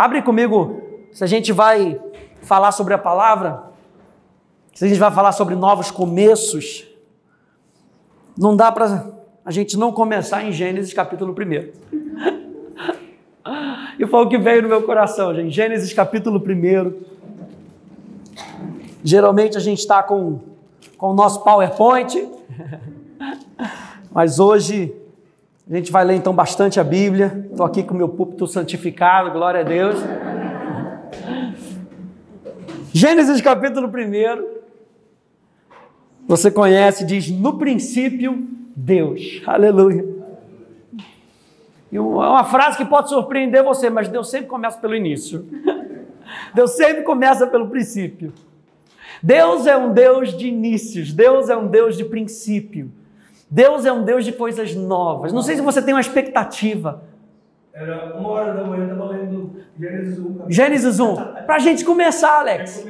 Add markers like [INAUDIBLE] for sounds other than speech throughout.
Abre comigo, se a gente vai falar sobre a palavra, se a gente vai falar sobre novos começos, não dá para a gente não começar em Gênesis capítulo 1. [LAUGHS] E foi o que veio no meu coração, gente. Gênesis capítulo 1. Geralmente a gente está com, com o nosso PowerPoint, [LAUGHS] mas hoje a gente vai ler então bastante a Bíblia. Estou aqui com o meu púlpito santificado, glória a Deus. Gênesis capítulo 1. Você conhece, diz: No princípio, Deus. Aleluia. E é uma frase que pode surpreender você, mas Deus sempre começa pelo início. [LAUGHS] Deus sempre começa pelo princípio. Deus é um Deus de inícios, Deus é um Deus de princípio. Deus é um Deus de coisas novas. Não sei se você tem uma expectativa. Era uma hora da manhã, estava lendo Gênesis 1. Gênesis 1. Para a gente começar, Alex.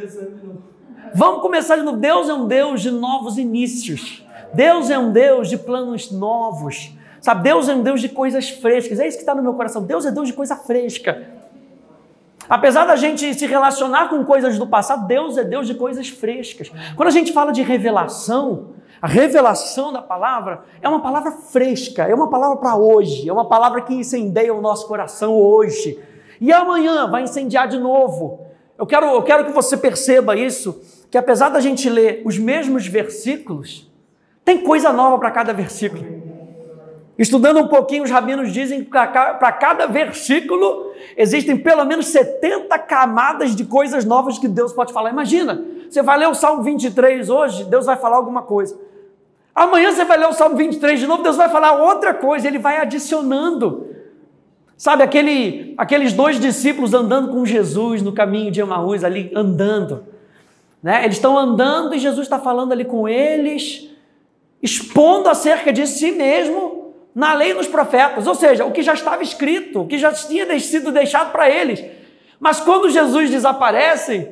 Vamos começar de novo. Deus é um Deus de novos inícios. Deus é um Deus de planos novos. Sabe, Deus é um Deus de coisas frescas. É isso que está no meu coração. Deus é Deus de coisa fresca. Apesar da gente se relacionar com coisas do passado, Deus é Deus de coisas frescas. Quando a gente fala de revelação, a revelação da palavra é uma palavra fresca, é uma palavra para hoje, é uma palavra que incendeia o nosso coração hoje. E amanhã vai incendiar de novo. Eu quero, eu quero que você perceba isso, que apesar da gente ler os mesmos versículos, tem coisa nova para cada versículo. Estudando um pouquinho, os rabinos dizem que para cada versículo existem pelo menos 70 camadas de coisas novas que Deus pode falar. Imagina, você vai ler o Salmo 23 hoje, Deus vai falar alguma coisa. Amanhã você vai ler o Salmo 23 de novo, Deus vai falar outra coisa, ele vai adicionando. Sabe, aquele, aqueles dois discípulos andando com Jesus no caminho de Emaús, ali andando. Né? Eles estão andando e Jesus está falando ali com eles, expondo acerca de si mesmo na lei nos profetas. Ou seja, o que já estava escrito, o que já tinha sido deixado para eles. Mas quando Jesus desaparece,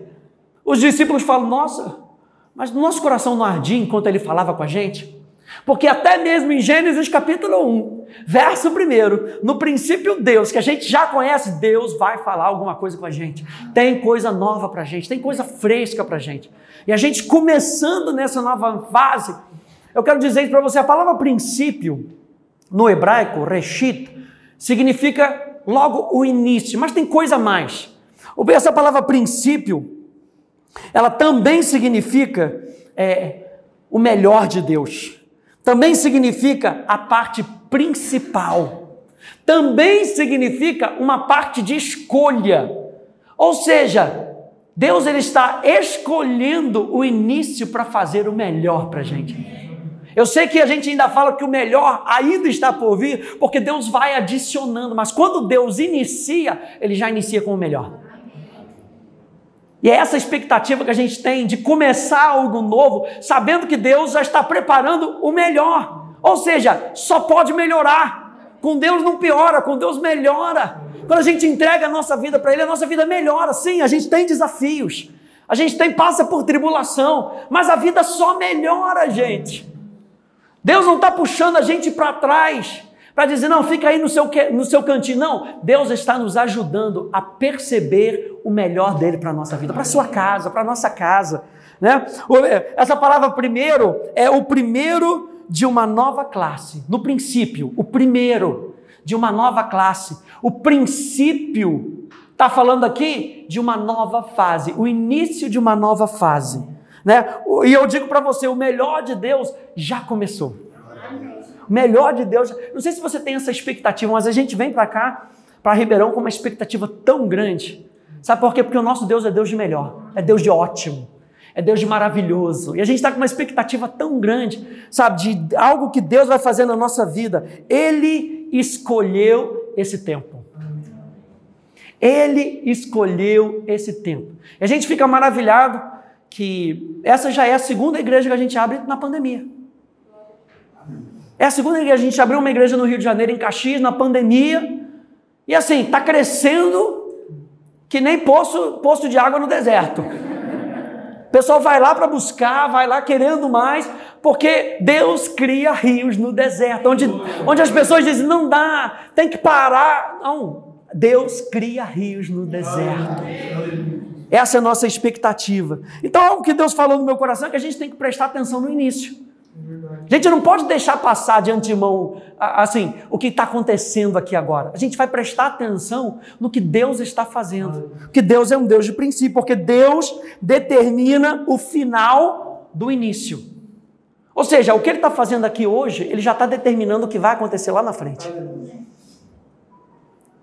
os discípulos falam: Nossa, mas no nosso coração não ardia enquanto ele falava com a gente? Porque até mesmo em Gênesis capítulo 1, verso 1, no princípio Deus, que a gente já conhece, Deus vai falar alguma coisa com a gente. Tem coisa nova para a gente, tem coisa fresca para a gente. E a gente começando nessa nova fase, eu quero dizer para você, a palavra princípio, no hebraico, reshit, significa logo o início, mas tem coisa a mais. Essa palavra princípio, ela também significa é, o melhor de Deus. Também significa a parte principal. Também significa uma parte de escolha. Ou seja, Deus ele está escolhendo o início para fazer o melhor para a gente. Eu sei que a gente ainda fala que o melhor ainda está por vir, porque Deus vai adicionando, mas quando Deus inicia, ele já inicia com o melhor. E é essa expectativa que a gente tem de começar algo novo, sabendo que Deus já está preparando o melhor. Ou seja, só pode melhorar. Com Deus não piora, com Deus melhora. Quando a gente entrega a nossa vida para Ele, a nossa vida melhora. Sim, a gente tem desafios, a gente tem passa por tribulação, mas a vida só melhora, gente. Deus não está puxando a gente para trás para dizer, não, fica aí no seu, no seu cantinho. Não, Deus está nos ajudando a perceber o melhor dele para a nossa vida, para a sua casa, para a nossa casa. Né? É, essa palavra primeiro é o primeiro de uma nova classe. No princípio, o primeiro de uma nova classe. O princípio está falando aqui de uma nova fase, o início de uma nova fase. Né? E eu digo para você, o melhor de Deus já começou melhor de Deus. Não sei se você tem essa expectativa, mas a gente vem para cá, para Ribeirão, com uma expectativa tão grande. Sabe por quê? Porque o nosso Deus é Deus de melhor, é Deus de ótimo, é Deus de maravilhoso. E a gente está com uma expectativa tão grande, sabe, de algo que Deus vai fazer na nossa vida. Ele escolheu esse tempo. Ele escolheu esse tempo. E a gente fica maravilhado que essa já é a segunda igreja que a gente abre na pandemia. É a segunda igreja. A gente abriu uma igreja no Rio de Janeiro, em Caxias, na pandemia. E assim, está crescendo que nem poço, poço de água no deserto. O pessoal vai lá para buscar, vai lá querendo mais, porque Deus cria rios no deserto, onde, onde as pessoas dizem, não dá, tem que parar. Não, Deus cria rios no deserto. Essa é a nossa expectativa. Então, algo que Deus falou no meu coração é que a gente tem que prestar atenção no início. A gente não pode deixar passar de antemão, assim, o que está acontecendo aqui agora. A gente vai prestar atenção no que Deus está fazendo. Porque Deus é um Deus de princípio, porque Deus determina o final do início. Ou seja, o que ele está fazendo aqui hoje, ele já está determinando o que vai acontecer lá na frente.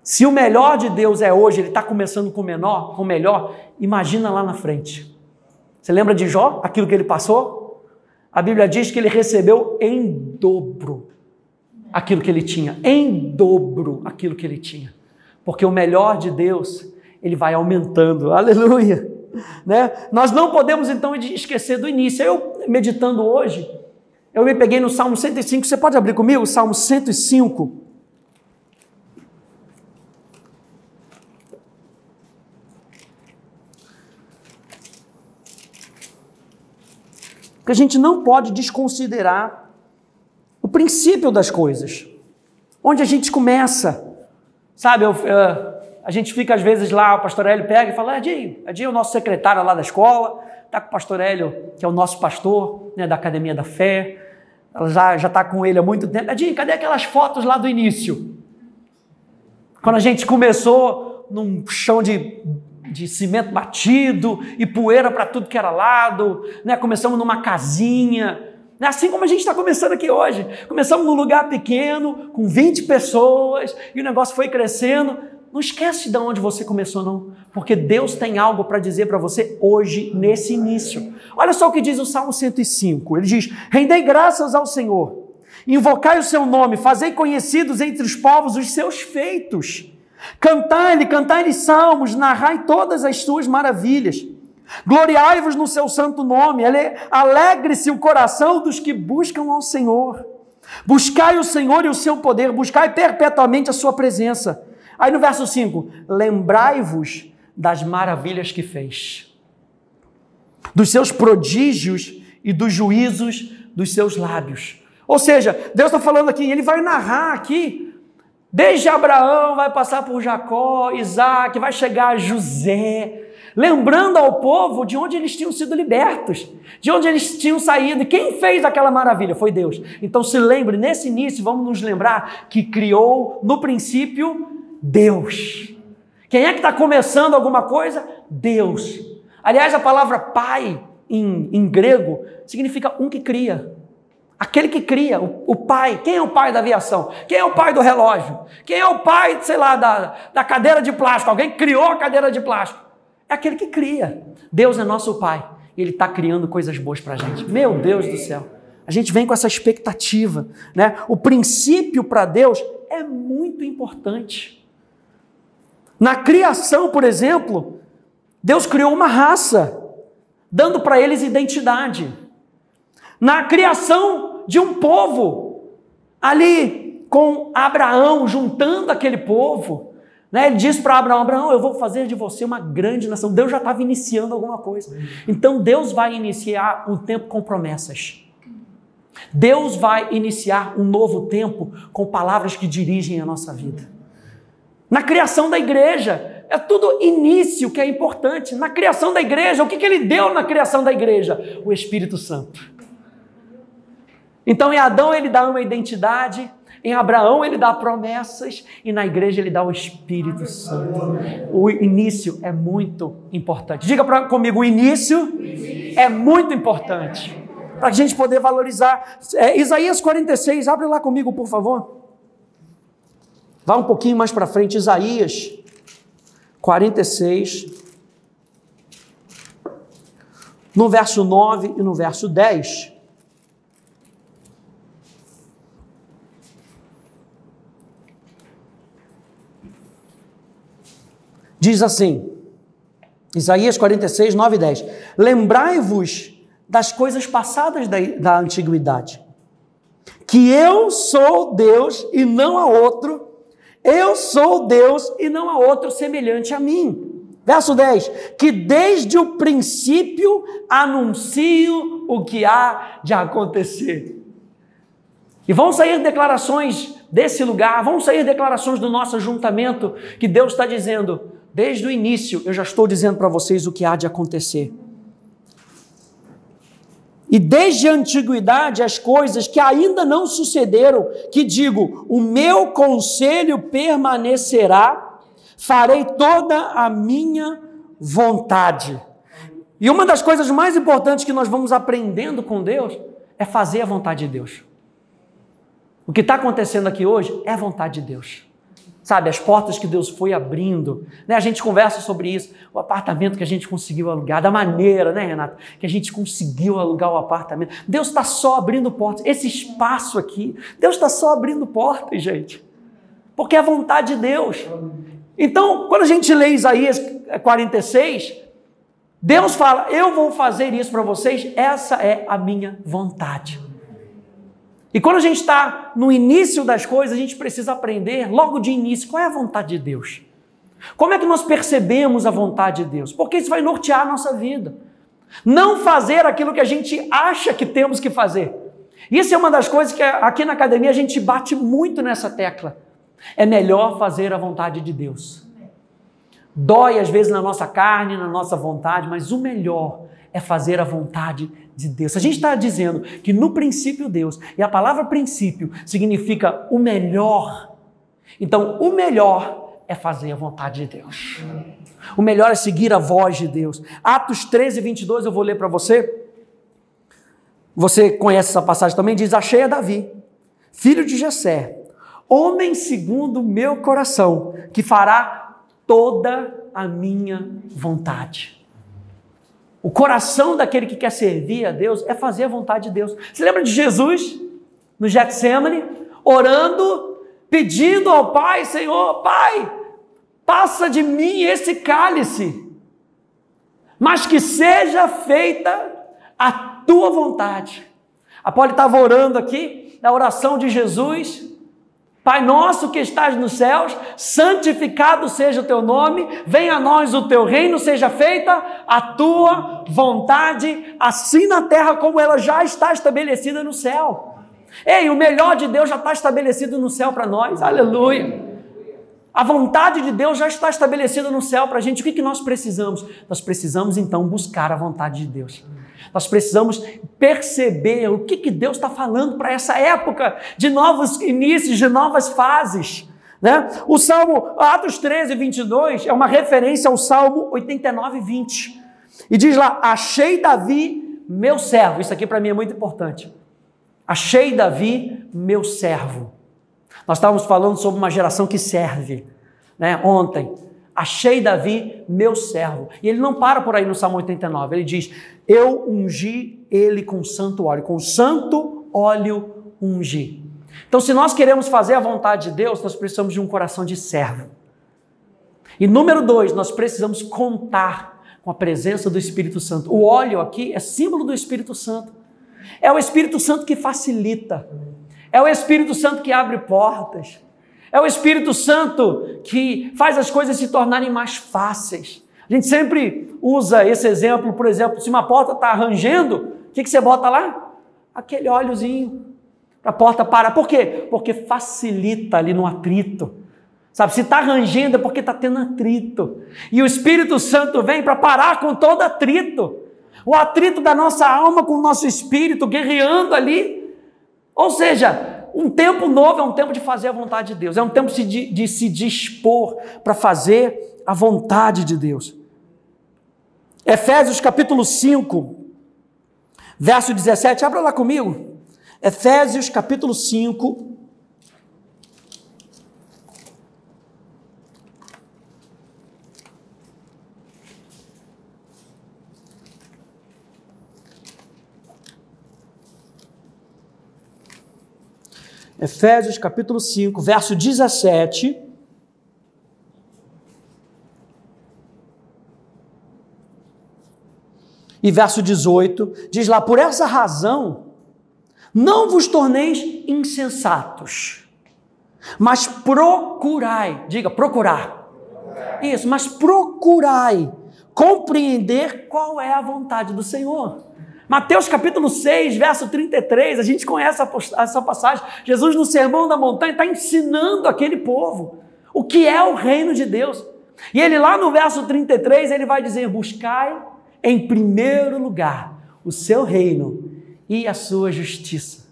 Se o melhor de Deus é hoje, ele está começando com o menor, com o melhor, imagina lá na frente. Você lembra de Jó, aquilo que ele passou? A Bíblia diz que ele recebeu em dobro aquilo que ele tinha, em dobro aquilo que ele tinha. Porque o melhor de Deus, ele vai aumentando. [LAUGHS] Aleluia. Né? Nós não podemos então esquecer do início. Eu meditando hoje, eu me peguei no Salmo 105. Você pode abrir comigo? Salmo 105. Porque a gente não pode desconsiderar o princípio das coisas. Onde a gente começa. Sabe, eu, uh, a gente fica às vezes lá, o pastor Hélio pega e fala: Edinho, Edinho é o nosso secretário lá da escola, está com o pastor Hélio, que é o nosso pastor né, da Academia da Fé. Ela já está com ele há muito tempo. Edinho, cadê aquelas fotos lá do início? Quando a gente começou num chão de de cimento batido e poeira para tudo que era lado, né? Começamos numa casinha, né? assim como a gente está começando aqui hoje. Começamos num lugar pequeno, com 20 pessoas, e o negócio foi crescendo. Não esquece de onde você começou, não, porque Deus tem algo para dizer para você hoje, nesse início. Olha só o que diz o Salmo 105: ele diz: Rendei graças ao Senhor, invocai o seu nome, fazei conhecidos entre os povos os seus feitos. Cantai-lhe, cantai-lhe salmos, narrai todas as suas maravilhas. Gloriai-vos no seu santo nome, alegre-se o coração dos que buscam ao Senhor. Buscai o Senhor e o seu poder, buscai perpetuamente a sua presença. Aí no verso 5: lembrai-vos das maravilhas que fez, dos seus prodígios e dos juízos dos seus lábios. Ou seja, Deus está falando aqui, ele vai narrar aqui Desde Abraão vai passar por Jacó, Isaac, vai chegar a José, lembrando ao povo de onde eles tinham sido libertos, de onde eles tinham saído. E quem fez aquela maravilha? Foi Deus. Então se lembre, nesse início, vamos nos lembrar que criou no princípio Deus. Quem é que está começando alguma coisa? Deus. Aliás, a palavra pai em, em grego significa um que cria. Aquele que cria, o, o, pai. Quem é o pai da aviação? Quem é o pai do relógio? Quem é o pai, sei lá, da, da cadeira de plástico? Alguém criou a cadeira de plástico? É aquele que cria. Deus é nosso pai. E Ele está criando coisas boas para a gente. Meu Deus do céu. A gente vem com essa expectativa. Né? O princípio para Deus é muito importante. Na criação, por exemplo, Deus criou uma raça, dando para eles identidade na criação de um povo, ali com Abraão, juntando aquele povo. Né? Ele diz para Abraão: Abraão, eu vou fazer de você uma grande nação. Deus já estava iniciando alguma coisa. Então Deus vai iniciar um tempo com promessas. Deus vai iniciar um novo tempo com palavras que dirigem a nossa vida. Na criação da igreja, é tudo início que é importante. Na criação da igreja, o que, que ele deu na criação da igreja? O Espírito Santo. Então em Adão ele dá uma identidade, em Abraão ele dá promessas e na igreja ele dá o Espírito Santo. O início é muito importante. Diga pra, comigo, o início é muito importante para a gente poder valorizar. É, Isaías 46, abre lá comigo, por favor. Vá um pouquinho mais para frente, Isaías 46, no verso 9 e no verso 10. Diz assim, Isaías 46, 9 e 10: Lembrai-vos das coisas passadas da, da antiguidade, que eu sou Deus e não há outro, eu sou Deus e não há outro semelhante a mim. Verso 10: Que desde o princípio anuncio o que há de acontecer. E vão sair declarações desse lugar, vão sair declarações do nosso ajuntamento que Deus está dizendo, desde o início, eu já estou dizendo para vocês o que há de acontecer. E desde a antiguidade as coisas que ainda não sucederam, que digo, o meu conselho permanecerá, farei toda a minha vontade. E uma das coisas mais importantes que nós vamos aprendendo com Deus é fazer a vontade de Deus. O que está acontecendo aqui hoje é a vontade de Deus. Sabe, as portas que Deus foi abrindo. Né? A gente conversa sobre isso. O apartamento que a gente conseguiu alugar, da maneira, né, Renato? Que a gente conseguiu alugar o apartamento. Deus está só abrindo portas. Esse espaço aqui, Deus está só abrindo portas, gente. Porque é a vontade de Deus. Então, quando a gente lê Isaías 46, Deus fala: Eu vou fazer isso para vocês, essa é a minha vontade. E quando a gente está no início das coisas, a gente precisa aprender logo de início qual é a vontade de Deus. Como é que nós percebemos a vontade de Deus? Porque isso vai nortear a nossa vida. Não fazer aquilo que a gente acha que temos que fazer. Isso é uma das coisas que aqui na academia a gente bate muito nessa tecla. É melhor fazer a vontade de Deus. Dói às vezes na nossa carne, na nossa vontade, mas o melhor é fazer a vontade de Deus. A gente está dizendo que no princípio Deus, e a palavra princípio significa o melhor. Então, o melhor é fazer a vontade de Deus. O melhor é seguir a voz de Deus. Atos 13, 22, eu vou ler para você. Você conhece essa passagem também? Diz: Achei a Davi, filho de Jessé, homem segundo o meu coração, que fará toda a minha vontade. O coração daquele que quer servir a Deus é fazer a vontade de Deus. Você lembra de Jesus no Getsemane, orando, pedindo ao Pai, Senhor, Pai, passa de mim esse cálice, mas que seja feita a tua vontade. A Paulo estava orando aqui, na oração de Jesus, Pai nosso que estás nos céus, santificado seja o teu nome, venha a nós o teu reino, seja feita a tua vontade, assim na terra como ela já está estabelecida no céu. Ei, o melhor de Deus já está estabelecido no céu para nós, aleluia. A vontade de Deus já está estabelecida no céu para a gente. O que, que nós precisamos? Nós precisamos então buscar a vontade de Deus. Nós precisamos perceber o que, que Deus está falando para essa época de novos inícios, de novas fases. Né? O Salmo Atos 13, 22 é uma referência ao Salmo 89, 20. E diz lá: Achei Davi, meu servo. Isso aqui para mim é muito importante. Achei Davi, meu servo. Nós estávamos falando sobre uma geração que serve, né? Ontem. Achei Davi, meu servo. E ele não para por aí no Salmo 89. Ele diz: Eu ungi ele com santo óleo, com santo óleo ungi. Então, se nós queremos fazer a vontade de Deus, nós precisamos de um coração de servo. E número dois, nós precisamos contar com a presença do Espírito Santo. O óleo aqui é símbolo do Espírito Santo. É o Espírito Santo que facilita. É o Espírito Santo que abre portas. É o Espírito Santo que faz as coisas se tornarem mais fáceis. A gente sempre usa esse exemplo, por exemplo, se uma porta está rangendo, o que, que você bota lá? Aquele óleozinho para a porta parar. Por quê? Porque facilita ali no atrito. Sabe, se está rangendo é porque está tendo atrito. E o Espírito Santo vem para parar com todo atrito. O atrito da nossa alma com o nosso espírito, guerreando ali. Ou seja, um tempo novo é um tempo de fazer a vontade de Deus, é um tempo de, se dispor para fazer a vontade de Deus. Efésios capítulo 5, verso 17, abra lá comigo. Efésios capítulo 5, Efésios capítulo 5, verso 17. E verso 18 diz lá: Por essa razão, não vos torneis insensatos, mas procurai, diga procurar. Isso, mas procurai compreender qual é a vontade do Senhor. Mateus capítulo 6, verso 33, a gente conhece essa passagem. Jesus, no Sermão da Montanha, está ensinando aquele povo o que é o reino de Deus. E ele, lá no verso 33, ele vai dizer: Buscai em primeiro lugar o seu reino e a sua justiça.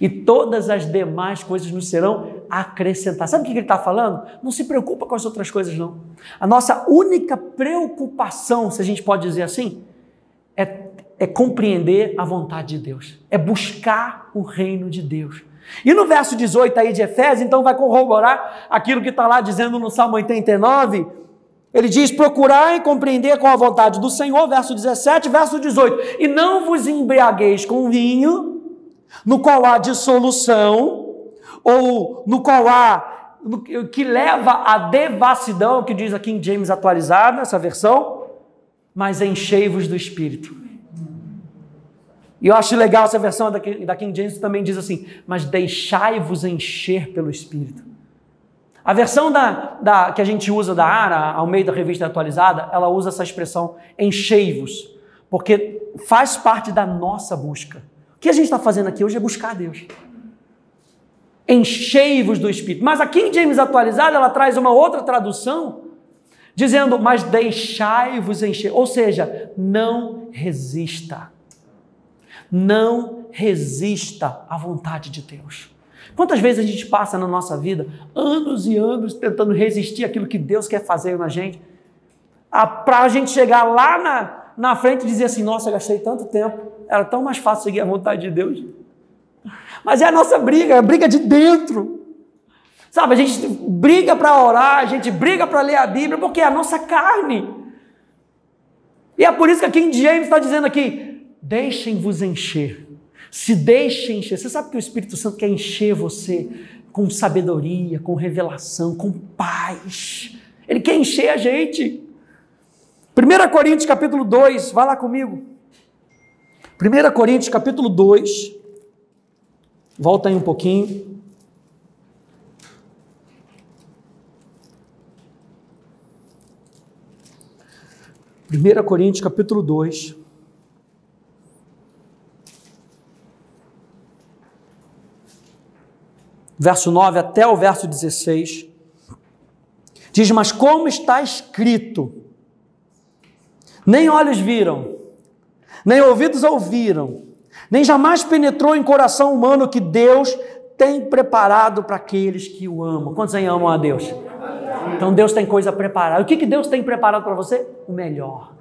E todas as demais coisas nos serão acrescentadas. Sabe o que ele está falando? Não se preocupa com as outras coisas, não. A nossa única preocupação, se a gente pode dizer assim, é é compreender a vontade de Deus, é buscar o reino de Deus. E no verso 18 aí de Efésios, então vai corroborar aquilo que está lá dizendo no Salmo 89. Ele diz: procurar e compreender com a vontade do Senhor, verso 17, verso 18. E não vos embriagueis com vinho, no qual há dissolução, ou no qual há, que leva à devassidão, que diz aqui em James atualizado, essa versão, mas enchei-vos do Espírito. E eu acho legal essa versão da, King James também diz assim: mas deixai-vos encher pelo Espírito. A versão da, da, que a gente usa da ARA, ao meio da revista atualizada, ela usa essa expressão enchei-vos, porque faz parte da nossa busca. O que a gente está fazendo aqui hoje é buscar Deus. Enchei-vos do Espírito. Mas a King James atualizada, ela traz uma outra tradução, dizendo, mas deixai-vos encher. Ou seja, não resista. Não resista à vontade de Deus. Quantas vezes a gente passa na nossa vida anos e anos tentando resistir àquilo que Deus quer fazer na gente, para a gente chegar lá na, na frente e dizer assim: Nossa, gastei tanto tempo, era tão mais fácil seguir a vontade de Deus. Mas é a nossa briga, é a briga de dentro. Sabe, a gente briga para orar, a gente briga para ler a Bíblia, porque é a nossa carne. E é por isso que aqui em James está dizendo aqui: Deixem-vos encher. Se deixem encher. Você sabe que o Espírito Santo quer encher você com sabedoria, com revelação, com paz. Ele quer encher a gente. 1 Coríntios capítulo 2, vai lá comigo. 1 Coríntios capítulo 2. Volta aí um pouquinho. Primeira Coríntios capítulo 2. Verso 9 até o verso 16, diz: Mas como está escrito, nem olhos viram, nem ouvidos ouviram, nem jamais penetrou em coração humano que Deus tem preparado para aqueles que o amam. Quantos aí amam a Deus? Então Deus tem coisa preparada. O que, que Deus tem preparado para você? O melhor.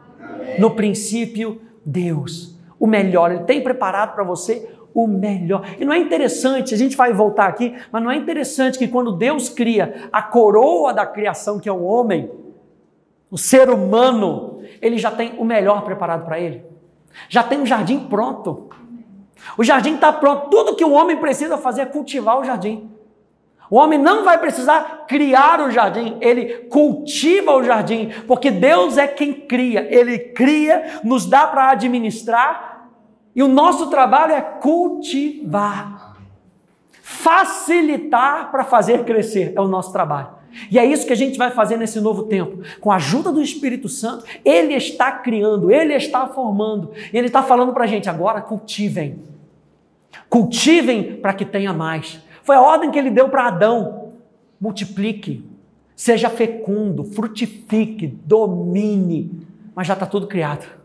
No princípio, Deus. O melhor. Ele tem preparado para você o melhor. E não é interessante, a gente vai voltar aqui, mas não é interessante que quando Deus cria a coroa da criação, que é o homem, o ser humano, ele já tem o melhor preparado para ele. Já tem um jardim pronto. O jardim está pronto. Tudo que o homem precisa fazer é cultivar o jardim. O homem não vai precisar criar o jardim, ele cultiva o jardim, porque Deus é quem cria. Ele cria, nos dá para administrar e o nosso trabalho é cultivar, facilitar para fazer crescer, é o nosso trabalho. E é isso que a gente vai fazer nesse novo tempo. Com a ajuda do Espírito Santo, Ele está criando, Ele está formando. E Ele está falando para a gente agora: cultivem. Cultivem para que tenha mais. Foi a ordem que Ele deu para Adão: multiplique, seja fecundo, frutifique, domine. Mas já está tudo criado.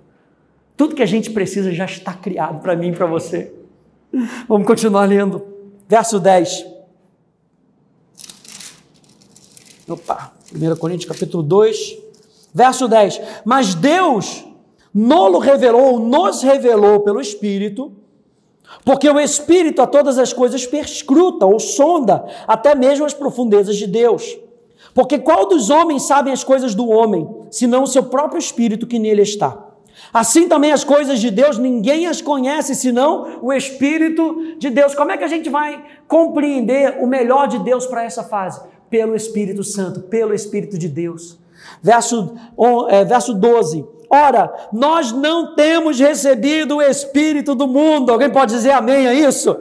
Tudo que a gente precisa já está criado para mim e para você. Vamos continuar lendo. Verso 10. Opa, 1 Coríntios capítulo 2, verso 10. Mas Deus nolo revelou, nos revelou pelo Espírito, porque o Espírito a todas as coisas perscruta ou sonda até mesmo as profundezas de Deus. Porque qual dos homens sabem as coisas do homem, senão o seu próprio Espírito que nele está? Assim também as coisas de Deus, ninguém as conhece senão o Espírito de Deus. Como é que a gente vai compreender o melhor de Deus para essa fase? Pelo Espírito Santo, pelo Espírito de Deus. Verso, é, verso 12. Ora, nós não temos recebido o Espírito do mundo. Alguém pode dizer amém a isso?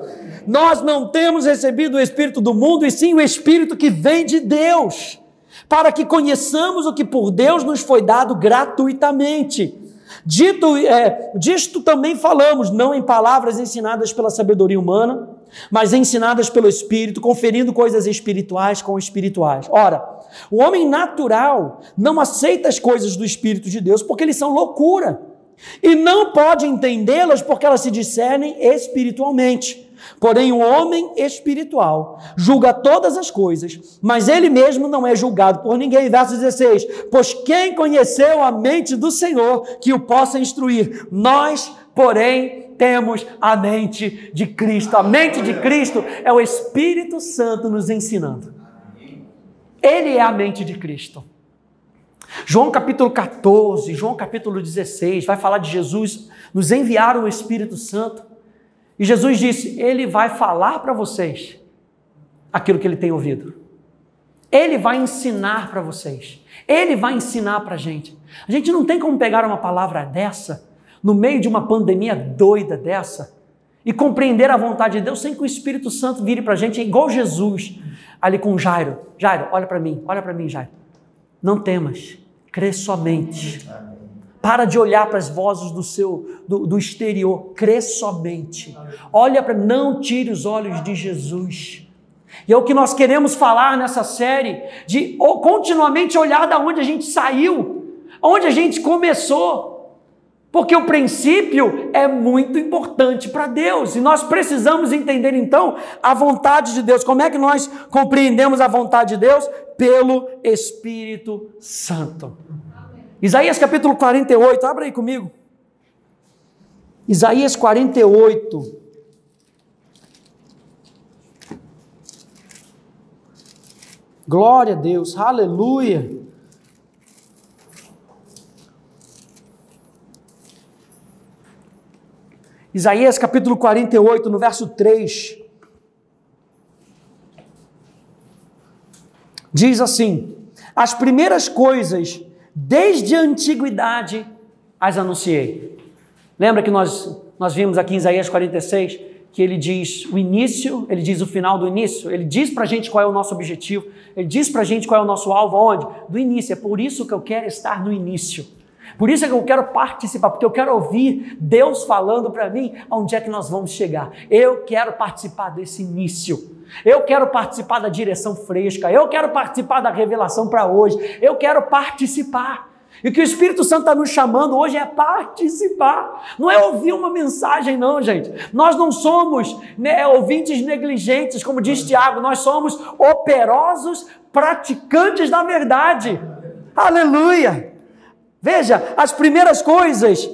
Nós não temos recebido o Espírito do mundo, e sim o Espírito que vem de Deus, para que conheçamos o que por Deus nos foi dado gratuitamente Dito, é, disto também falamos, não em palavras ensinadas pela sabedoria humana, mas ensinadas pelo Espírito, conferindo coisas espirituais com espirituais. Ora, o homem natural não aceita as coisas do Espírito de Deus porque eles são loucura e não pode entendê-las porque elas se discernem espiritualmente. Porém, o homem espiritual julga todas as coisas, mas ele mesmo não é julgado por ninguém. Verso 16: Pois quem conheceu a mente do Senhor que o possa instruir? Nós, porém, temos a mente de Cristo. A mente de Cristo é o Espírito Santo nos ensinando. Ele é a mente de Cristo. João capítulo 14, João capítulo 16, vai falar de Jesus nos enviar o Espírito Santo. E Jesus disse: Ele vai falar para vocês aquilo que ele tem ouvido. Ele vai ensinar para vocês. Ele vai ensinar para a gente. A gente não tem como pegar uma palavra dessa, no meio de uma pandemia doida dessa, e compreender a vontade de Deus sem que o Espírito Santo vire para a gente, igual Jesus, ali com Jairo. Jairo, olha para mim, olha para mim, Jairo. Não temas, crê somente. Para de olhar para as vozes do seu do, do exterior, crê somente. Olha para não tire os olhos de Jesus. E é o que nós queremos falar nessa série, de continuamente olhar da onde a gente saiu, onde a gente começou. Porque o princípio é muito importante para Deus e nós precisamos entender então a vontade de Deus. Como é que nós compreendemos a vontade de Deus? Pelo Espírito Santo. Isaías capítulo 48, abra aí comigo. Isaías 48. Glória a Deus, aleluia. Isaías capítulo 48, no verso 3. Diz assim: As primeiras coisas desde a antiguidade as anunciei. Lembra que nós, nós vimos aqui em Isaías 46 que ele diz o início, ele diz o final do início, ele diz para a gente qual é o nosso objetivo, ele diz para a gente qual é o nosso alvo, onde? Do início. É por isso que eu quero estar no início. Por isso é que eu quero participar, porque eu quero ouvir Deus falando para mim onde é que nós vamos chegar. Eu quero participar desse início. Eu quero participar da direção fresca. Eu quero participar da revelação para hoje. Eu quero participar. E o que o Espírito Santo está nos chamando hoje é participar. Não é ouvir uma mensagem, não, gente. Nós não somos né, ouvintes negligentes, como diz Tiago, nós somos operosos praticantes da verdade. Aleluia! Veja, as primeiras coisas,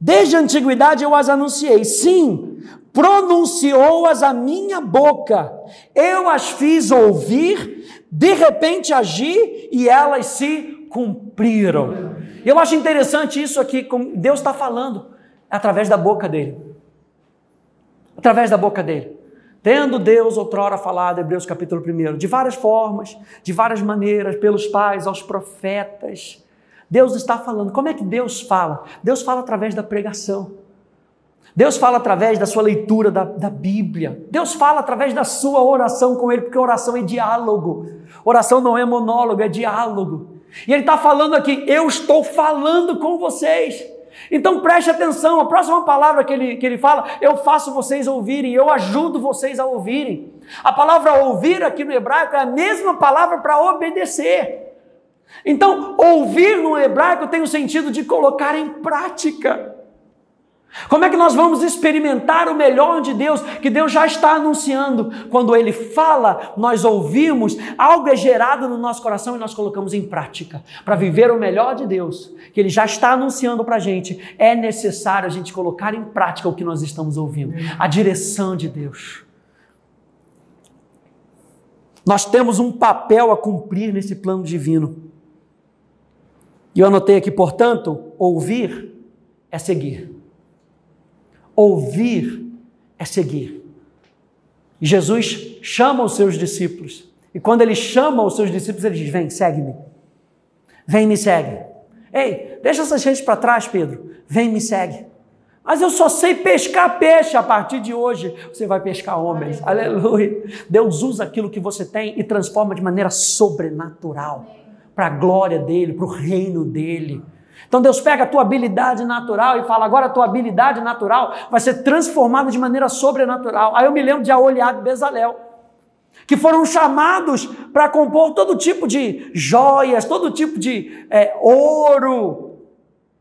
desde a antiguidade eu as anunciei. Sim, pronunciou-as a minha boca, eu as fiz ouvir, de repente agi e elas se cumpriram. Eu acho interessante isso aqui, como Deus está falando através da boca dele. Através da boca dele. Tendo Deus outrora falado, Hebreus capítulo 1, de várias formas, de várias maneiras, pelos pais, aos profetas. Deus está falando. Como é que Deus fala? Deus fala através da pregação. Deus fala através da sua leitura da, da Bíblia. Deus fala através da sua oração com Ele, porque oração é diálogo. Oração não é monólogo, é diálogo. E Ele está falando aqui: eu estou falando com vocês. Então preste atenção, a próxima palavra que ele, que ele fala, eu faço vocês ouvirem, eu ajudo vocês a ouvirem. A palavra ouvir aqui no hebraico é a mesma palavra para obedecer. Então, ouvir no hebraico tem o sentido de colocar em prática. Como é que nós vamos experimentar o melhor de Deus que Deus já está anunciando? Quando Ele fala, nós ouvimos, algo é gerado no nosso coração e nós colocamos em prática. Para viver o melhor de Deus, que Ele já está anunciando para a gente, é necessário a gente colocar em prática o que nós estamos ouvindo a direção de Deus. Nós temos um papel a cumprir nesse plano divino. E eu anotei aqui, portanto, ouvir é seguir. Ouvir é seguir. E Jesus chama os seus discípulos. E quando ele chama os seus discípulos, ele diz: Vem, segue-me. Vem, me segue. Ei, deixa essas redes para trás, Pedro. Vem, me segue. Mas eu só sei pescar peixe. A partir de hoje, você vai pescar homens. Aleluia. Aleluia. Deus usa aquilo que você tem e transforma de maneira sobrenatural para a glória dele, para o reino dele. Então Deus pega a tua habilidade natural e fala: agora a tua habilidade natural vai ser transformada de maneira sobrenatural. Aí eu me lembro de Aoliab e Bezalel, que foram chamados para compor todo tipo de joias, todo tipo de é, ouro.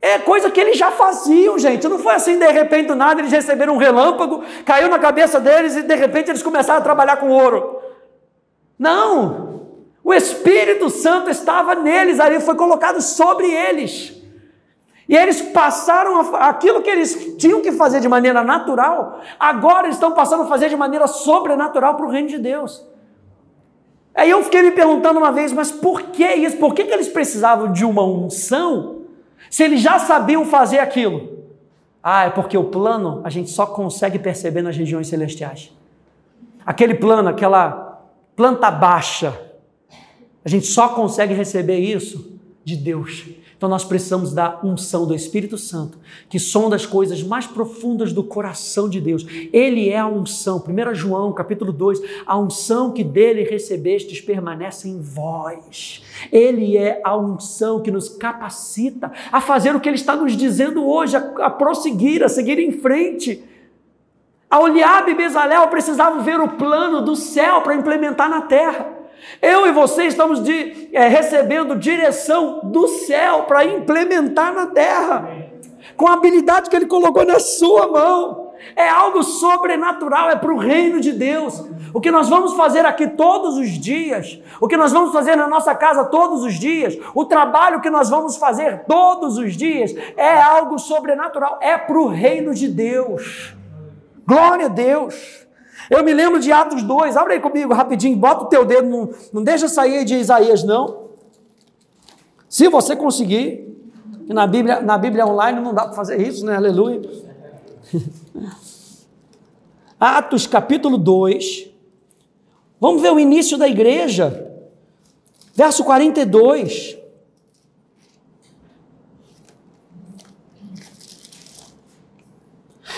É coisa que eles já faziam, gente. Não foi assim, de repente, nada, eles receberam um relâmpago, caiu na cabeça deles e de repente eles começaram a trabalhar com ouro. Não! O Espírito Santo estava neles, ali foi colocado sobre eles. E eles passaram a, aquilo que eles tinham que fazer de maneira natural, agora estão passando a fazer de maneira sobrenatural para o reino de Deus. Aí eu fiquei me perguntando uma vez, mas por que isso? Por que, que eles precisavam de uma unção se eles já sabiam fazer aquilo? Ah, é porque o plano a gente só consegue perceber nas regiões celestiais. Aquele plano, aquela planta baixa, a gente só consegue receber isso de Deus. Então nós precisamos da unção do Espírito Santo, que sonda as coisas mais profundas do coração de Deus. Ele é a unção. 1 João, capítulo 2, a unção que dele recebestes permanece em vós. Ele é a unção que nos capacita a fazer o que ele está nos dizendo hoje, a, prosseguir, a seguir em frente. A Oliabe e Bezalel precisavam ver o plano do céu para implementar na terra. Eu e você estamos de, é, recebendo direção do céu para implementar na terra, com a habilidade que Ele colocou na sua mão. É algo sobrenatural, é para o reino de Deus. O que nós vamos fazer aqui todos os dias, o que nós vamos fazer na nossa casa todos os dias, o trabalho que nós vamos fazer todos os dias, é algo sobrenatural, é para o reino de Deus. Glória a Deus. Eu me lembro de Atos 2, abre aí comigo rapidinho, bota o teu dedo, não, não deixa sair de Isaías, não. Se você conseguir, na Bíblia, na Bíblia online não dá para fazer isso, né? Aleluia. [LAUGHS] Atos capítulo 2. Vamos ver o início da igreja. Verso 42.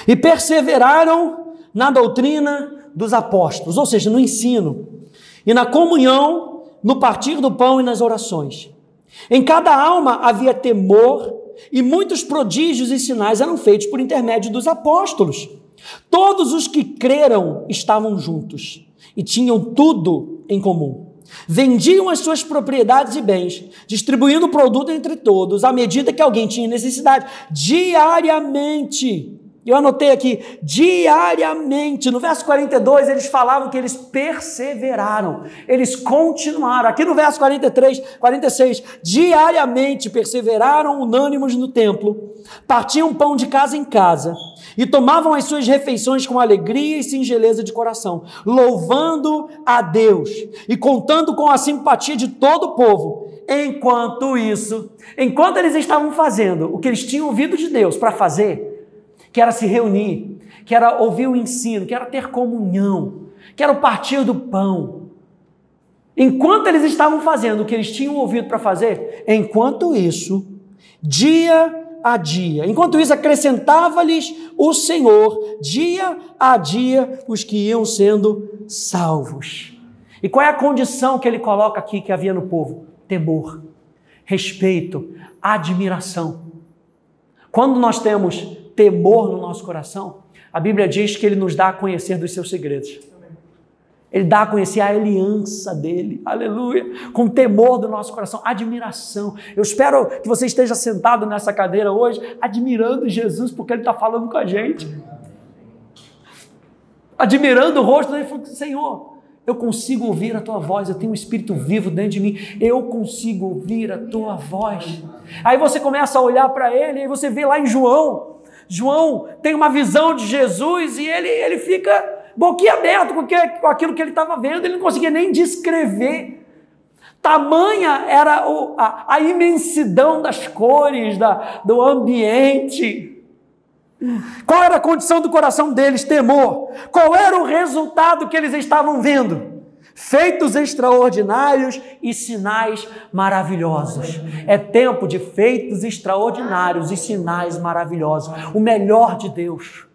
E perseveraram na doutrina dos apóstolos, ou seja, no ensino, e na comunhão, no partir do pão e nas orações. Em cada alma havia temor, e muitos prodígios e sinais eram feitos por intermédio dos apóstolos. Todos os que creram estavam juntos e tinham tudo em comum. Vendiam as suas propriedades e bens, distribuindo o produto entre todos, à medida que alguém tinha necessidade, diariamente eu anotei aqui, diariamente. No verso 42, eles falavam que eles perseveraram, eles continuaram. Aqui no verso 43, 46, diariamente perseveraram unânimos no templo, partiam pão de casa em casa e tomavam as suas refeições com alegria e singeleza de coração, louvando a Deus e contando com a simpatia de todo o povo. Enquanto isso, enquanto eles estavam fazendo o que eles tinham ouvido de Deus para fazer, que era se reunir, que era ouvir o ensino, que era ter comunhão, que era o partir do pão. Enquanto eles estavam fazendo o que eles tinham ouvido para fazer, enquanto isso, dia a dia, enquanto isso acrescentava-lhes o Senhor, dia a dia, os que iam sendo salvos. E qual é a condição que ele coloca aqui que havia no povo? Temor, respeito, admiração. Quando nós temos temor no nosso coração, a Bíblia diz que ele nos dá a conhecer dos seus segredos. Ele dá a conhecer a aliança dele, aleluia, com temor do nosso coração, admiração. Eu espero que você esteja sentado nessa cadeira hoje, admirando Jesus, porque ele está falando com a gente. Admirando o rosto dele, falando: Senhor, eu consigo ouvir a tua voz, eu tenho um espírito vivo dentro de mim, eu consigo ouvir a tua voz. Aí você começa a olhar para ele, e você vê lá em João, João tem uma visão de Jesus e ele, ele fica boquiaberto com, que, com aquilo que ele estava vendo, ele não conseguia nem descrever. Tamanha era o, a, a, imensidão das cores, da, do ambiente. Qual era a condição do coração deles? Temor. Qual era o resultado que eles estavam vendo? Feitos extraordinários e sinais maravilhosos. É tempo de feitos extraordinários e sinais maravilhosos. O melhor de Deus.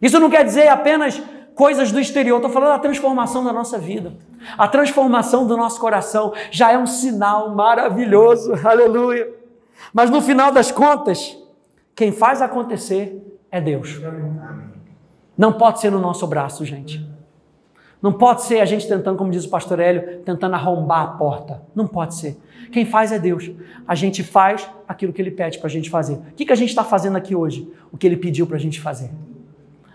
Isso não quer dizer apenas coisas do exterior, estou falando da transformação da nossa vida. A transformação do nosso coração já é um sinal maravilhoso, aleluia. Mas no final das contas, quem faz acontecer é Deus. Não pode ser no nosso braço, gente. Não pode ser a gente tentando, como diz o pastor Hélio, tentando arrombar a porta. Não pode ser. Quem faz é Deus. A gente faz aquilo que Ele pede para a gente fazer. O que, que a gente está fazendo aqui hoje? O que Ele pediu para a gente fazer.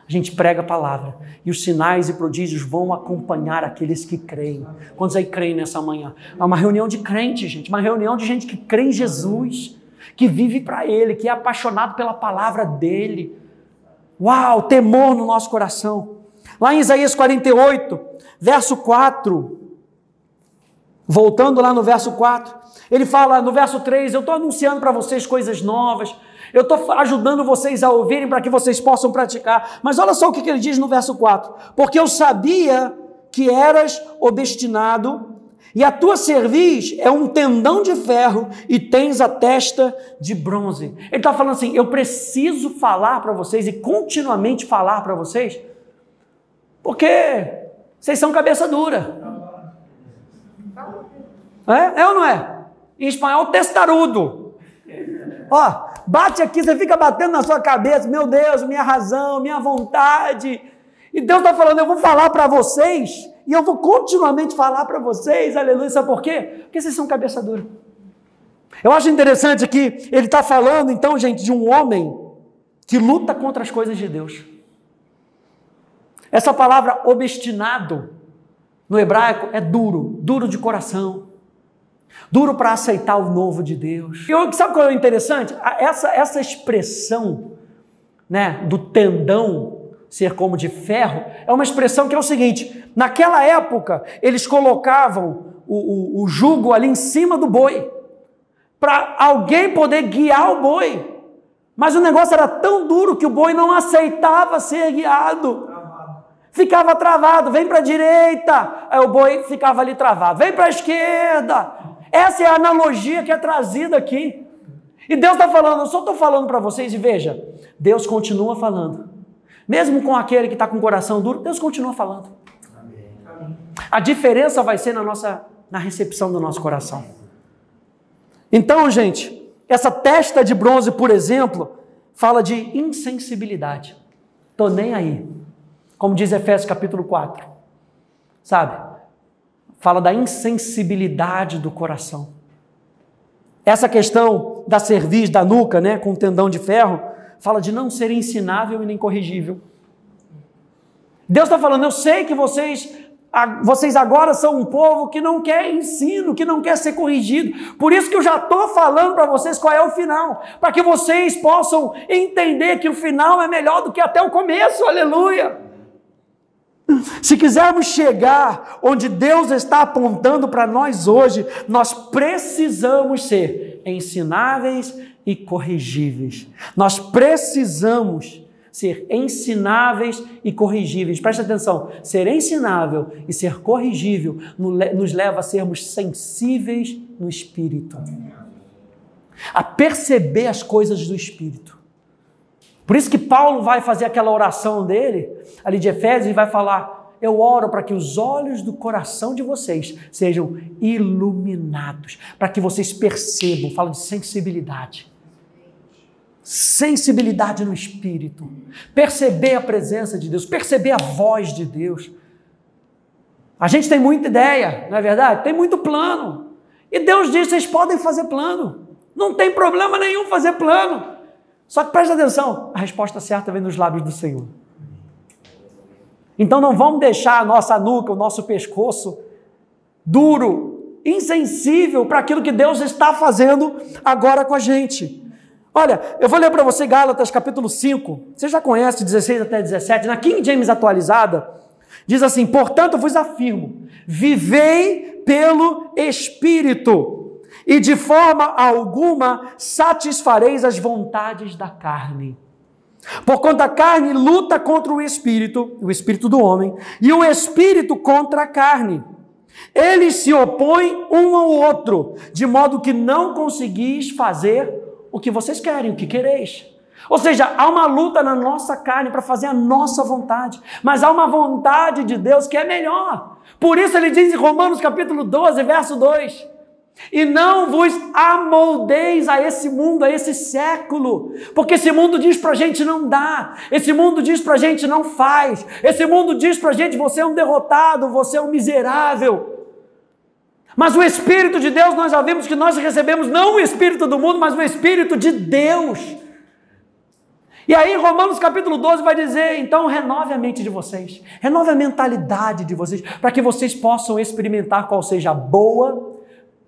A gente prega a palavra e os sinais e prodígios vão acompanhar aqueles que creem. Quantos aí creem nessa manhã? É uma reunião de crentes, gente. Uma reunião de gente que crê em Jesus, que vive para Ele, que é apaixonado pela palavra dEle. Uau, temor no nosso coração. Lá em Isaías 48, verso 4, voltando lá no verso 4, ele fala no verso 3: Eu estou anunciando para vocês coisas novas, eu estou ajudando vocês a ouvirem para que vocês possam praticar. Mas olha só o que ele diz no verso 4: Porque eu sabia que eras obstinado, e a tua cerviz é um tendão de ferro, e tens a testa de bronze. Ele está falando assim: eu preciso falar para vocês e continuamente falar para vocês porque vocês são cabeça dura. É? é ou não é? Em espanhol, testarudo. Ó, bate aqui, você fica batendo na sua cabeça, meu Deus, minha razão, minha vontade. E Deus está falando, eu vou falar para vocês, e eu vou continuamente falar para vocês, aleluia, sabe por quê? Porque vocês são cabeça dura. Eu acho interessante que ele está falando, então, gente, de um homem que luta contra as coisas de Deus. Essa palavra obstinado no hebraico é duro, duro de coração, duro para aceitar o novo de Deus. E sabe qual é o interessante? Essa, essa expressão né, do tendão ser como de ferro é uma expressão que é o seguinte: naquela época eles colocavam o, o, o jugo ali em cima do boi para alguém poder guiar o boi. Mas o negócio era tão duro que o boi não aceitava ser guiado ficava travado, vem para a direita, aí o boi ficava ali travado, vem para a esquerda. Essa é a analogia que é trazida aqui. E Deus está falando, eu só estou falando para vocês, e veja, Deus continua falando. Mesmo com aquele que está com o coração duro, Deus continua falando. A diferença vai ser na nossa na recepção do nosso coração. Então, gente, essa testa de bronze, por exemplo, fala de insensibilidade. Tô nem aí. Como diz Efésios capítulo 4. Sabe? Fala da insensibilidade do coração. Essa questão da cerviz, da nuca, né, com o tendão de ferro, fala de não ser ensinável e nem corrigível. Deus está falando, eu sei que vocês vocês agora são um povo que não quer ensino, que não quer ser corrigido. Por isso que eu já estou falando para vocês qual é o final, para que vocês possam entender que o final é melhor do que até o começo. Aleluia! Se quisermos chegar onde Deus está apontando para nós hoje, nós precisamos ser ensináveis e corrigíveis. Nós precisamos ser ensináveis e corrigíveis. Preste atenção: ser ensinável e ser corrigível nos leva a sermos sensíveis no espírito, a perceber as coisas do espírito. Por isso que Paulo vai fazer aquela oração dele, ali de Efésios, e vai falar: Eu oro para que os olhos do coração de vocês sejam iluminados, para que vocês percebam, fala de sensibilidade. Sensibilidade no espírito, perceber a presença de Deus, perceber a voz de Deus. A gente tem muita ideia, não é verdade? Tem muito plano. E Deus diz: vocês podem fazer plano. Não tem problema nenhum fazer plano. Só que preste atenção, a resposta certa vem nos lábios do Senhor. Então não vamos deixar a nossa nuca, o nosso pescoço duro, insensível para aquilo que Deus está fazendo agora com a gente. Olha, eu vou ler para você Gálatas capítulo 5. Você já conhece 16 até 17, na King James atualizada, diz assim: "Portanto vos afirmo, vivei pelo espírito, e de forma alguma satisfareis as vontades da carne. Porquanto a carne luta contra o espírito, o espírito do homem, e o espírito contra a carne. Eles se opõem um ao outro, de modo que não conseguis fazer o que vocês querem, o que quereis. Ou seja, há uma luta na nossa carne para fazer a nossa vontade, mas há uma vontade de Deus que é melhor. Por isso ele diz em Romanos capítulo 12, verso 2: E não vos amoldeis a esse mundo, a esse século, porque esse mundo diz para a gente não dá, esse mundo diz para a gente não faz, esse mundo diz para a gente você é um derrotado, você é um miserável. Mas o Espírito de Deus, nós já vimos que nós recebemos não o Espírito do mundo, mas o Espírito de Deus. E aí, Romanos capítulo 12 vai dizer: então renove a mente de vocês, renove a mentalidade de vocês, para que vocês possam experimentar qual seja a boa,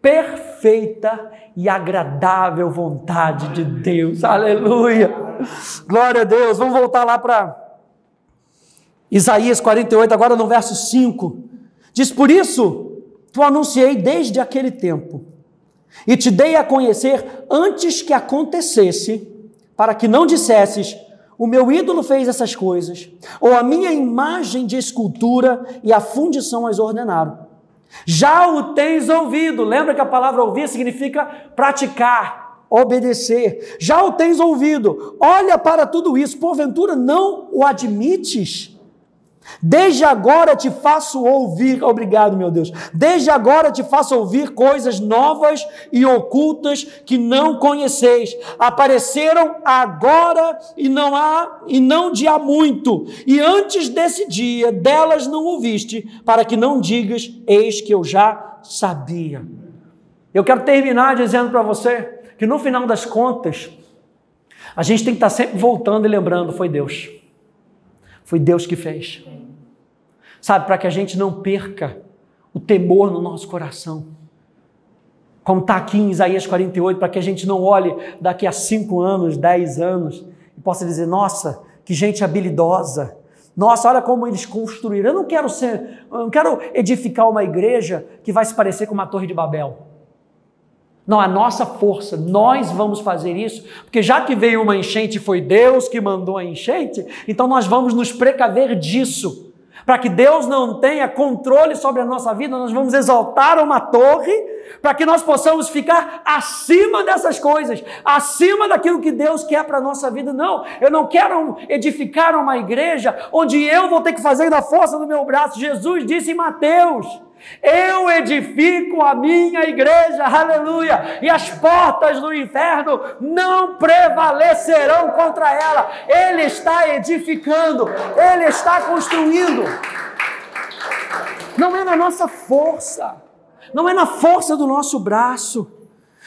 perfeita e agradável vontade de Deus. Aleluia! Glória a Deus. Vamos voltar lá para Isaías 48, agora no verso 5. Diz: Por isso tu anunciei desde aquele tempo e te dei a conhecer antes que acontecesse para que não dissesses: o meu ídolo fez essas coisas, ou a minha imagem de escultura e a fundição as ordenaram. Já o tens ouvido, lembra que a palavra ouvir significa praticar, obedecer. Já o tens ouvido, olha para tudo isso, porventura não o admites? Desde agora te faço ouvir, obrigado, meu Deus. Desde agora te faço ouvir coisas novas e ocultas que não conheceis. Apareceram agora e não há e não de há muito. E antes desse dia delas não ouviste, para que não digas: eis que eu já sabia. Eu quero terminar dizendo para você que no final das contas, a gente tem que estar sempre voltando e lembrando: foi Deus. Foi Deus que fez. Sabe, para que a gente não perca o temor no nosso coração. Como está aqui em Isaías 48, para que a gente não olhe daqui a cinco anos, dez anos, e possa dizer: nossa, que gente habilidosa. Nossa, olha como eles construíram. Eu não quero ser, eu não quero edificar uma igreja que vai se parecer com uma torre de Babel. Não, a nossa força, nós vamos fazer isso, porque já que veio uma enchente, foi Deus que mandou a enchente, então nós vamos nos precaver disso. Para que Deus não tenha controle sobre a nossa vida, nós vamos exaltar uma torre, para que nós possamos ficar acima dessas coisas, acima daquilo que Deus quer para a nossa vida. Não, eu não quero edificar uma igreja onde eu vou ter que fazer da força do meu braço. Jesus disse em Mateus eu edifico a minha igreja, aleluia, e as portas do inferno não prevalecerão contra ela. Ele está edificando, ele está construindo. Não é na nossa força, não é na força do nosso braço.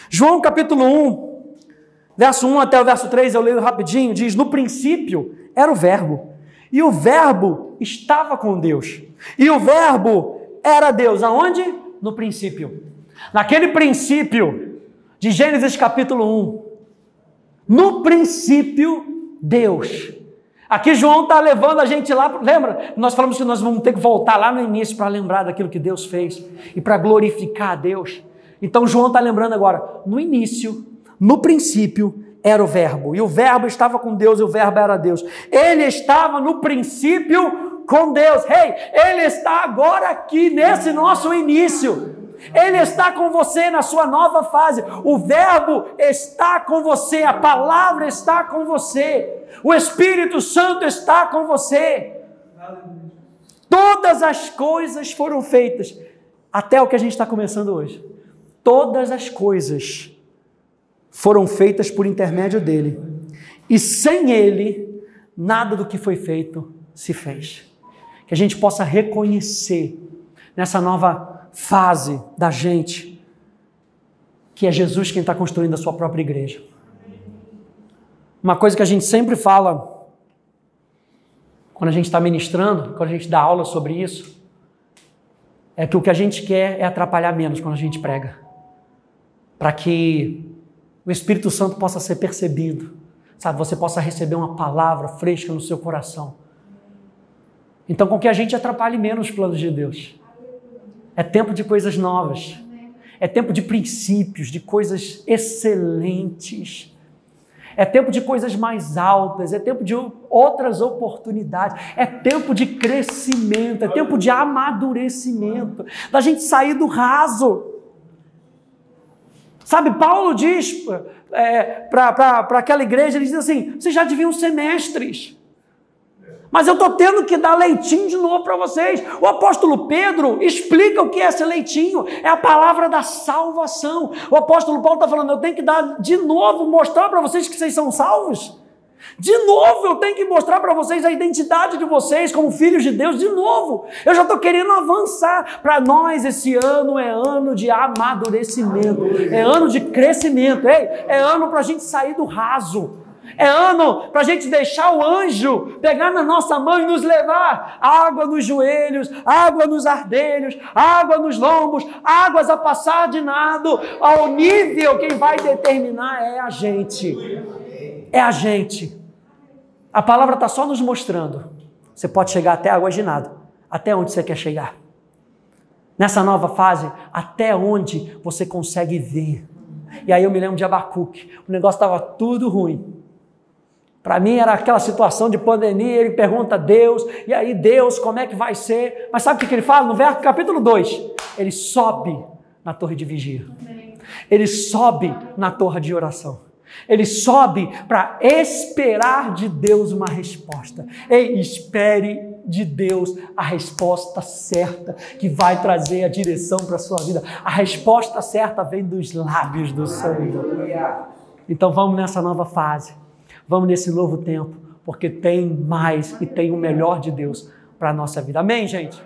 João capítulo 1, verso 1 até o verso 3, eu leio rapidinho, diz: No princípio era o Verbo, e o Verbo estava com Deus, e o Verbo era Deus. Aonde? No princípio. Naquele princípio de Gênesis capítulo 1. No princípio, Deus. Aqui João está levando a gente lá, lembra? Nós falamos que nós vamos ter que voltar lá no início para lembrar daquilo que Deus fez e para glorificar a Deus. Então João está lembrando agora, no início, no princípio, era o Verbo, e o Verbo estava com Deus, e o Verbo era Deus. Ele estava no princípio com Deus. Hey, Ele está agora aqui nesse nosso início. Ele está com você na sua nova fase. O Verbo está com você, a palavra está com você, o Espírito Santo está com você. Todas as coisas foram feitas, até o que a gente está começando hoje. Todas as coisas foram feitas por intermédio dele, e sem ele, nada do que foi feito se fez que a gente possa reconhecer nessa nova fase da gente que é Jesus quem está construindo a sua própria igreja. Uma coisa que a gente sempre fala quando a gente está ministrando, quando a gente dá aula sobre isso, é que o que a gente quer é atrapalhar menos quando a gente prega, para que o Espírito Santo possa ser percebido, sabe? Você possa receber uma palavra fresca no seu coração então, com que a gente atrapalhe menos os planos de Deus. É tempo de coisas novas. É tempo de princípios, de coisas excelentes. É tempo de coisas mais altas, é tempo de outras oportunidades, é tempo de crescimento, é tempo de amadurecimento, da gente sair do raso. Sabe, Paulo diz é, para aquela igreja, ele diz assim: vocês já deviam ser mestres. Mas eu estou tendo que dar leitinho de novo para vocês. O apóstolo Pedro explica o que é esse leitinho. É a palavra da salvação. O apóstolo Paulo está falando, eu tenho que dar de novo, mostrar para vocês que vocês são salvos. De novo, eu tenho que mostrar para vocês a identidade de vocês como filhos de Deus. De novo, eu já estou querendo avançar. Para nós, esse ano é ano de amadurecimento, é ano de crescimento, Ei, é ano para a gente sair do raso. É ano para a gente deixar o anjo pegar na nossa mão e nos levar água nos joelhos, água nos ardelhos, água nos lombos, águas a passar de nado. Ao nível, quem vai determinar é a gente. É a gente. A palavra está só nos mostrando. Você pode chegar até água de nado. Até onde você quer chegar? Nessa nova fase, até onde você consegue ver. E aí eu me lembro de Abacuque. O negócio estava tudo ruim. Para mim era aquela situação de pandemia, ele pergunta a Deus, e aí Deus, como é que vai ser? Mas sabe o que ele fala? No verso capítulo 2, ele sobe na torre de vigia. Ele sobe na torre de oração. Ele sobe para esperar de Deus uma resposta. Ei, espere de Deus a resposta certa que vai trazer a direção para a sua vida. A resposta certa vem dos lábios do Senhor. Então vamos nessa nova fase. Vamos nesse novo tempo, porque tem mais e tem o melhor de Deus para a nossa vida. Amém, gente?